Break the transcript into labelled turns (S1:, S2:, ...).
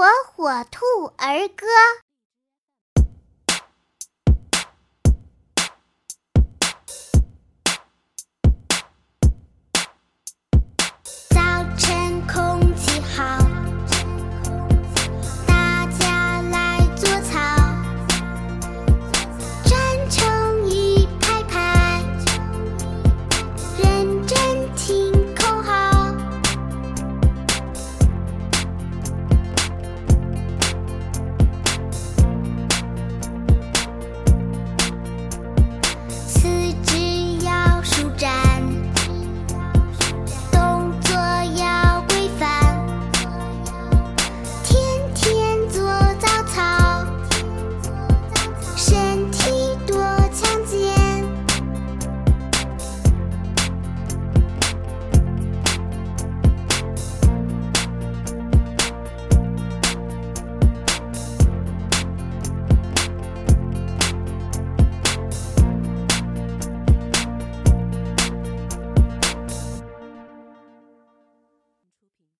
S1: 火火兔儿歌。